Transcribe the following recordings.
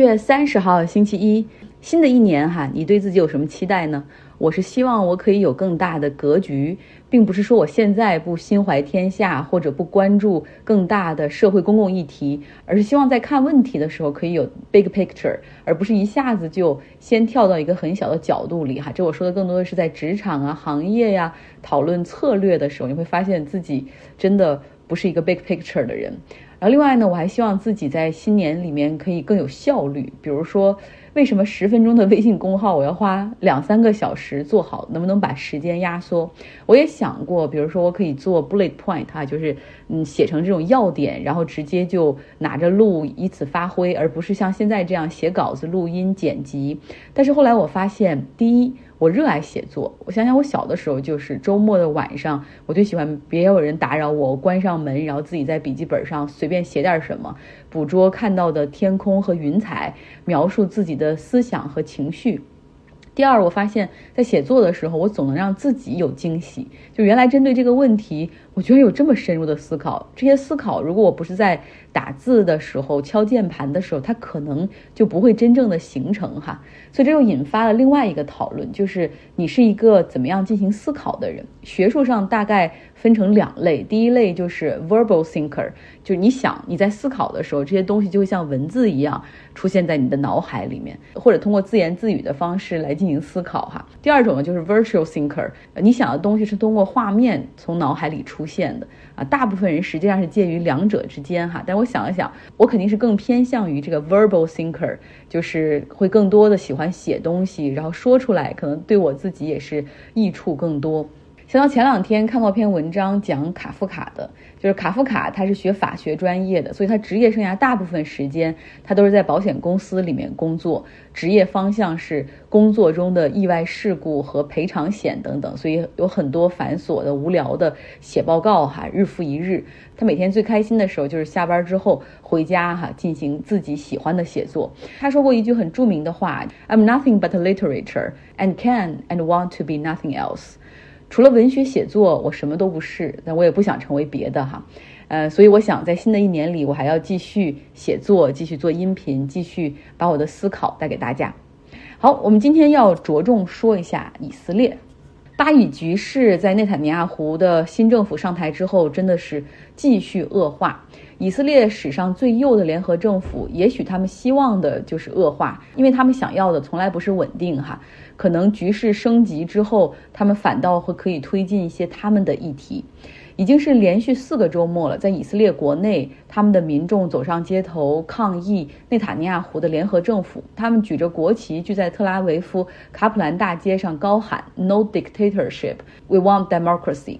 月三十号星期一，新的一年哈，你对自己有什么期待呢？我是希望我可以有更大的格局，并不是说我现在不心怀天下或者不关注更大的社会公共议题，而是希望在看问题的时候可以有 big picture，而不是一下子就先跳到一个很小的角度里哈。这我说的更多的是在职场啊、行业呀讨论策略的时候，你会发现自己真的不是一个 big picture 的人。然后另外呢，我还希望自己在新年里面可以更有效率。比如说，为什么十分钟的微信公号我要花两三个小时做好？能不能把时间压缩？我也想过，比如说我可以做 bullet point 哈，就是嗯写成这种要点，然后直接就拿着录，以此发挥，而不是像现在这样写稿子、录音、剪辑。但是后来我发现，第一。我热爱写作。我想想，我小的时候就是周末的晚上，我就喜欢别有人打扰我，关上门，然后自己在笔记本上随便写点什么，捕捉看到的天空和云彩，描述自己的思想和情绪。第二，我发现，在写作的时候，我总能让自己有惊喜。就原来针对这个问题，我居然有这么深入的思考。这些思考，如果我不是在打字的时候、敲键盘的时候，它可能就不会真正的形成哈。所以这又引发了另外一个讨论，就是你是一个怎么样进行思考的人？学术上大概分成两类，第一类就是 verbal thinker，就是你想你在思考的时候，这些东西就会像文字一样出现在你的脑海里面，或者通过自言自语的方式来进行思考哈。第二种呢就是 virtual thinker，你想的东西是通过画面从脑海里出现的啊。大部分人实际上是介于两者之间哈。但我想了想，我肯定是更偏向于这个 verbal thinker，就是会更多的喜欢。写东西，然后说出来，可能对我自己也是益处更多。想到前两天看过篇文章，讲卡夫卡的，就是卡夫卡他是学法学专业的，所以他职业生涯大部分时间他都是在保险公司里面工作，职业方向是工作中的意外事故和赔偿险等等，所以有很多繁琐的、无聊的写报告哈，日复一日。他每天最开心的时候就是下班之后回家哈，进行自己喜欢的写作。他说过一句很著名的话：“I'm nothing but literature and can and want to be nothing else。”除了文学写作，我什么都不是，但我也不想成为别的哈，呃，所以我想在新的一年里，我还要继续写作，继续做音频，继续把我的思考带给大家。好，我们今天要着重说一下以色列。巴以局势在内塔尼亚胡的新政府上台之后，真的是继续恶化。以色列史上最右的联合政府，也许他们希望的就是恶化，因为他们想要的从来不是稳定哈。可能局势升级之后，他们反倒会可以推进一些他们的议题。已经是连续四个周末了，在以色列国内，他们的民众走上街头抗议内塔尼亚胡的联合政府。他们举着国旗，聚在特拉维夫卡普兰大街上，高喊 “No dictatorship, we want democracy”。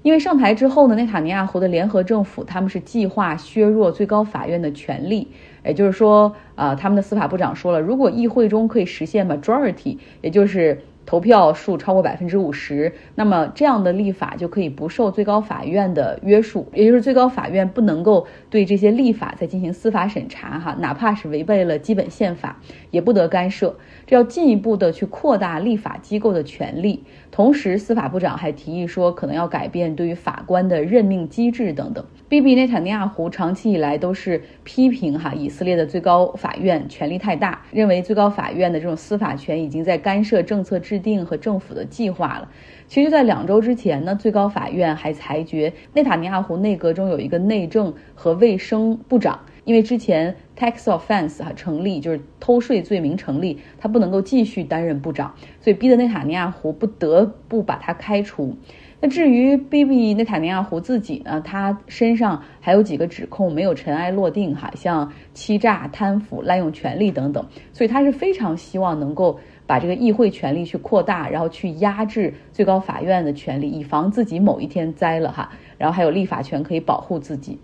因为上台之后呢，内塔尼亚胡的联合政府他们是计划削弱最高法院的权力，也就是说，啊，他们的司法部长说了，如果议会中可以实现 majority，也就是。投票数超过百分之五十，那么这样的立法就可以不受最高法院的约束，也就是最高法院不能够对这些立法再进行司法审查，哈，哪怕是违背了基本宪法，也不得干涉。这要进一步的去扩大立法机构的权利。同时，司法部长还提议说，可能要改变对于法官的任命机制等等。比比内塔尼亚胡长期以来都是批评哈以色列的最高法院权力太大，认为最高法院的这种司法权已经在干涉政策制定和政府的计划了。其实，在两周之前呢，最高法院还裁决内塔尼亚胡内阁中有一个内政和卫生部长，因为之前 tax offense 哈成立，就是偷税罪名成立，他不能够继续担任部长，所以逼得内塔尼亚胡不得不把他开除。那至于 Bibi 内塔尼亚胡自己呢？他身上还有几个指控没有尘埃落定哈，像欺诈、贪腐、滥用权力等等，所以他是非常希望能够把这个议会权力去扩大，然后去压制最高法院的权力，以防自己某一天栽了哈，然后还有立法权可以保护自己。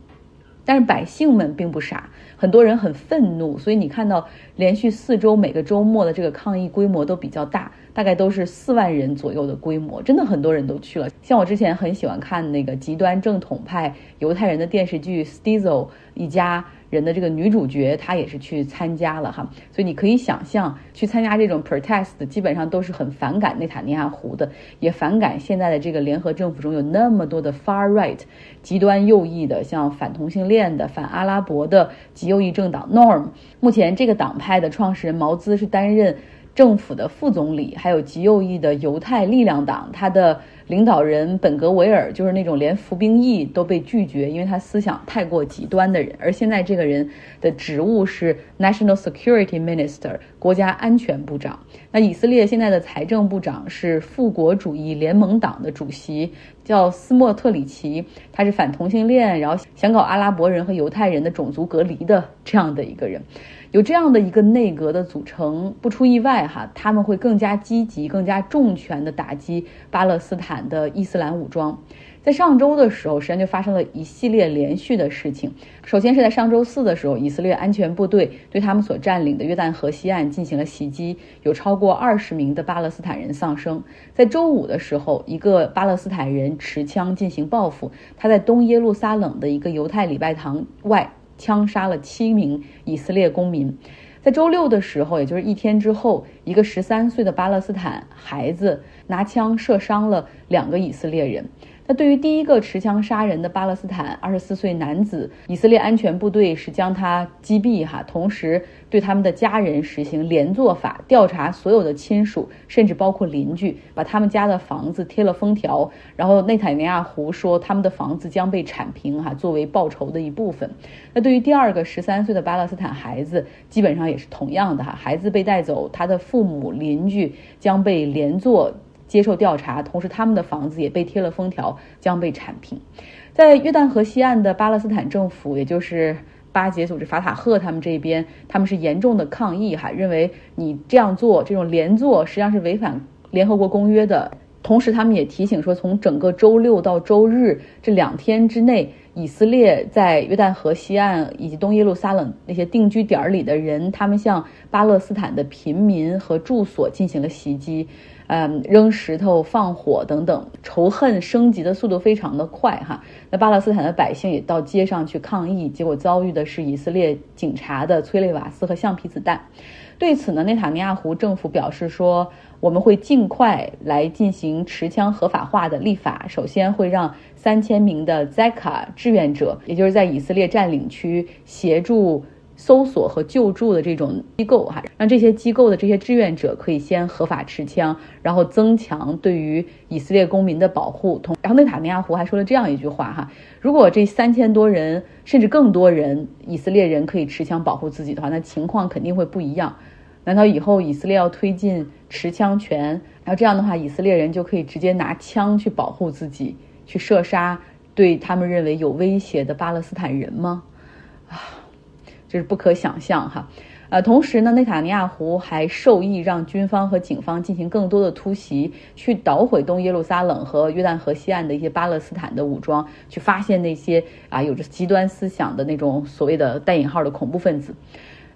但是百姓们并不傻，很多人很愤怒，所以你看到连续四周每个周末的这个抗议规模都比较大。大概都是四万人左右的规模，真的很多人都去了。像我之前很喜欢看那个极端正统派犹太人的电视剧《Stizo 一家》，人的这个女主角，她也是去参加了哈。所以你可以想象，去参加这种 protest 基本上都是很反感内塔尼亚胡的，也反感现在的这个联合政府中有那么多的 far right 极端右翼的，像反同性恋的、反阿拉伯的极右翼政党 Norm。目前这个党派的创始人毛兹是担任。政府的副总理，还有极右翼的犹太力量党，他的领导人本格维尔就是那种连服兵役都被拒绝，因为他思想太过极端的人。而现在这个人的职务是 National Security Minister，国家安全部长。那以色列现在的财政部长是复国主义联盟党的主席，叫斯莫特里奇，他是反同性恋，然后想搞阿拉伯人和犹太人的种族隔离的这样的一个人。有这样的一个内阁的组成，不出意外哈，他们会更加积极、更加重拳的打击巴勒斯坦的伊斯兰武装。在上周的时候，实际上就发生了一系列连续的事情。首先是在上周四的时候，以色列安全部队对他们所占领的约旦河西岸进行了袭击，有超过二十名的巴勒斯坦人丧生。在周五的时候，一个巴勒斯坦人持枪进行报复，他在东耶路撒冷的一个犹太礼拜堂外。枪杀了七名以色列公民，在周六的时候，也就是一天之后，一个十三岁的巴勒斯坦孩子拿枪射伤了两个以色列人。那对于第一个持枪杀人的巴勒斯坦二十四岁男子，以色列安全部队是将他击毙哈，同时对他们的家人实行连坐法，调查所有的亲属，甚至包括邻居，把他们家的房子贴了封条。然后内塔尼亚胡说他们的房子将被铲平哈，作为报仇的一部分。那对于第二个十三岁的巴勒斯坦孩子，基本上也是同样的哈，孩子被带走，他的父母邻居将被连坐。接受调查，同时他们的房子也被贴了封条，将被铲平。在约旦河西岸的巴勒斯坦政府，也就是巴结组织法塔赫他们这边，他们是严重的抗议，哈，认为你这样做，这种连坐实际上是违反联合国公约的。同时，他们也提醒说，从整个周六到周日这两天之内，以色列在约旦河西岸以及东耶路撒冷那些定居点里的人，他们向巴勒斯坦的平民和住所进行了袭击。嗯，扔石头、放火等等，仇恨升级的速度非常的快哈。那巴勒斯坦的百姓也到街上去抗议，结果遭遇的是以色列警察的催泪瓦斯和橡皮子弹。对此呢，内塔尼亚胡政府表示说，我们会尽快来进行持枪合法化的立法。首先会让三千名的 Zaka 志愿者，也就是在以色列占领区协助。搜索和救助的这种机构，哈，让这些机构的这些志愿者可以先合法持枪，然后增强对于以色列公民的保护。同，然后内塔尼亚胡还说了这样一句话，哈，如果这三千多人甚至更多人以色列人可以持枪保护自己的话，那情况肯定会不一样。难道以后以色列要推进持枪权，然后这样的话，以色列人就可以直接拿枪去保护自己，去射杀对他们认为有威胁的巴勒斯坦人吗？这是不可想象哈，呃，同时呢，内塔尼亚胡还授意让军方和警方进行更多的突袭，去捣毁东耶路撒冷和约旦河西岸的一些巴勒斯坦的武装，去发现那些啊有着极端思想的那种所谓的带引号的恐怖分子。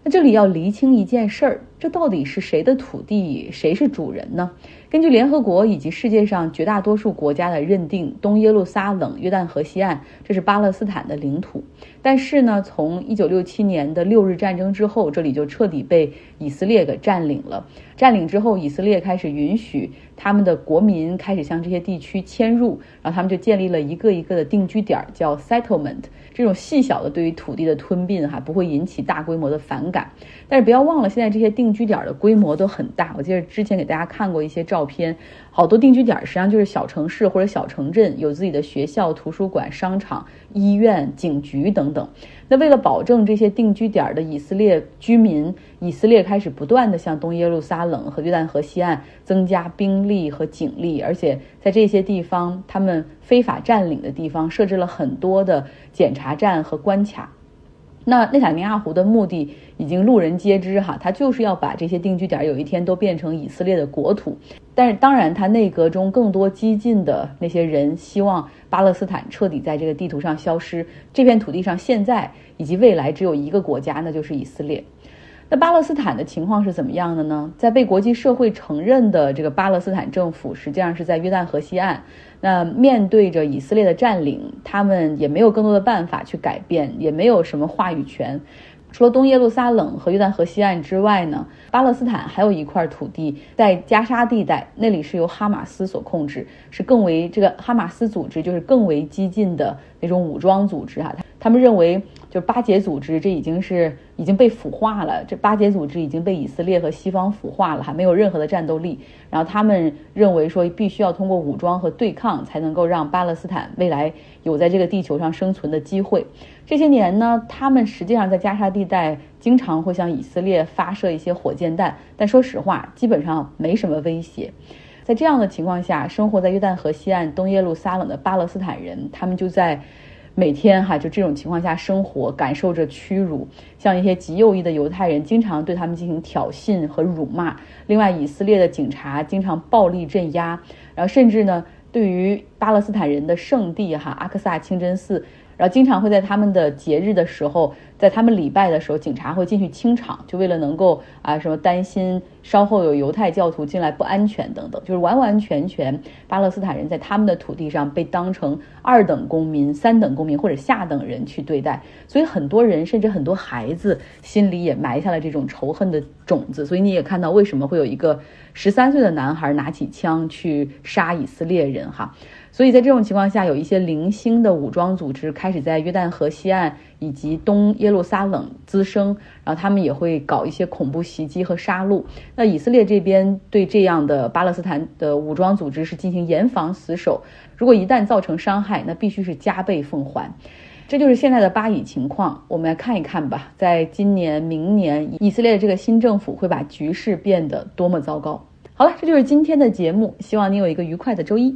那这里要厘清一件事儿，这到底是谁的土地，谁是主人呢？根据联合国以及世界上绝大多数国家的认定，东耶路撒冷、约旦河西岸这是巴勒斯坦的领土。但是呢，从一九六七年的六日战争之后，这里就彻底被以色列给占领了。占领之后，以色列开始允许他们的国民开始向这些地区迁入，然后他们就建立了一个一个的定居点，叫 settlement。这种细小的对于土地的吞并，哈，不会引起大规模的反感。但是不要忘了，现在这些定居点的规模都很大。我记得之前给大家看过一些照片，好多定居点实际上就是小城市或者小城镇，有自己的学校、图书馆、商场、医院、警局等等。那为了保证这些定居点的以色列居民，以色列开始不断的向东耶路撒冷和约旦河西岸增加兵力和警力，而且在这些地方他们非法占领的地方设置了很多的检查站和关卡。那内塔尼亚胡的目的已经路人皆知哈，他就是要把这些定居点有一天都变成以色列的国土。但是当然，他内阁中更多激进的那些人希望巴勒斯坦彻底在这个地图上消失，这片土地上现在以及未来只有一个国家，那就是以色列。那巴勒斯坦的情况是怎么样的呢？在被国际社会承认的这个巴勒斯坦政府，实际上是在约旦河西岸。那面对着以色列的占领，他们也没有更多的办法去改变，也没有什么话语权。除了东耶路撒冷和约旦河西岸之外呢，巴勒斯坦还有一块土地在加沙地带，那里是由哈马斯所控制，是更为这个哈马斯组织就是更为激进的那种武装组织哈。他们认为，就巴解组织这已经是已经被腐化了，这巴解组织已经被以色列和西方腐化了，还没有任何的战斗力。然后他们认为说，必须要通过武装和对抗，才能够让巴勒斯坦未来有在这个地球上生存的机会。这些年呢，他们实际上在加沙地带经常会向以色列发射一些火箭弹，但说实话，基本上没什么威胁。在这样的情况下，生活在约旦河西岸东耶路撒冷的巴勒斯坦人，他们就在。每天哈，就这种情况下生活，感受着屈辱。像一些极右翼的犹太人，经常对他们进行挑衅和辱骂。另外，以色列的警察经常暴力镇压，然后甚至呢，对于巴勒斯坦人的圣地哈阿克萨清真寺。然后经常会在他们的节日的时候，在他们礼拜的时候，警察会进去清场，就为了能够啊什么担心稍后有犹太教徒进来不安全等等，就是完完全全巴勒斯坦人在他们的土地上被当成二等公民、三等公民或者下等人去对待，所以很多人甚至很多孩子心里也埋下了这种仇恨的种子。所以你也看到为什么会有一个十三岁的男孩拿起枪去杀以色列人哈。所以在这种情况下，有一些零星的武装组织开始在约旦河西岸以及东耶路撒冷滋生，然后他们也会搞一些恐怖袭击和杀戮。那以色列这边对这样的巴勒斯坦的武装组织是进行严防死守，如果一旦造成伤害，那必须是加倍奉还。这就是现在的巴以情况，我们来看一看吧。在今年、明年，以色列的这个新政府会把局势变得多么糟糕？好了，这就是今天的节目，希望你有一个愉快的周一。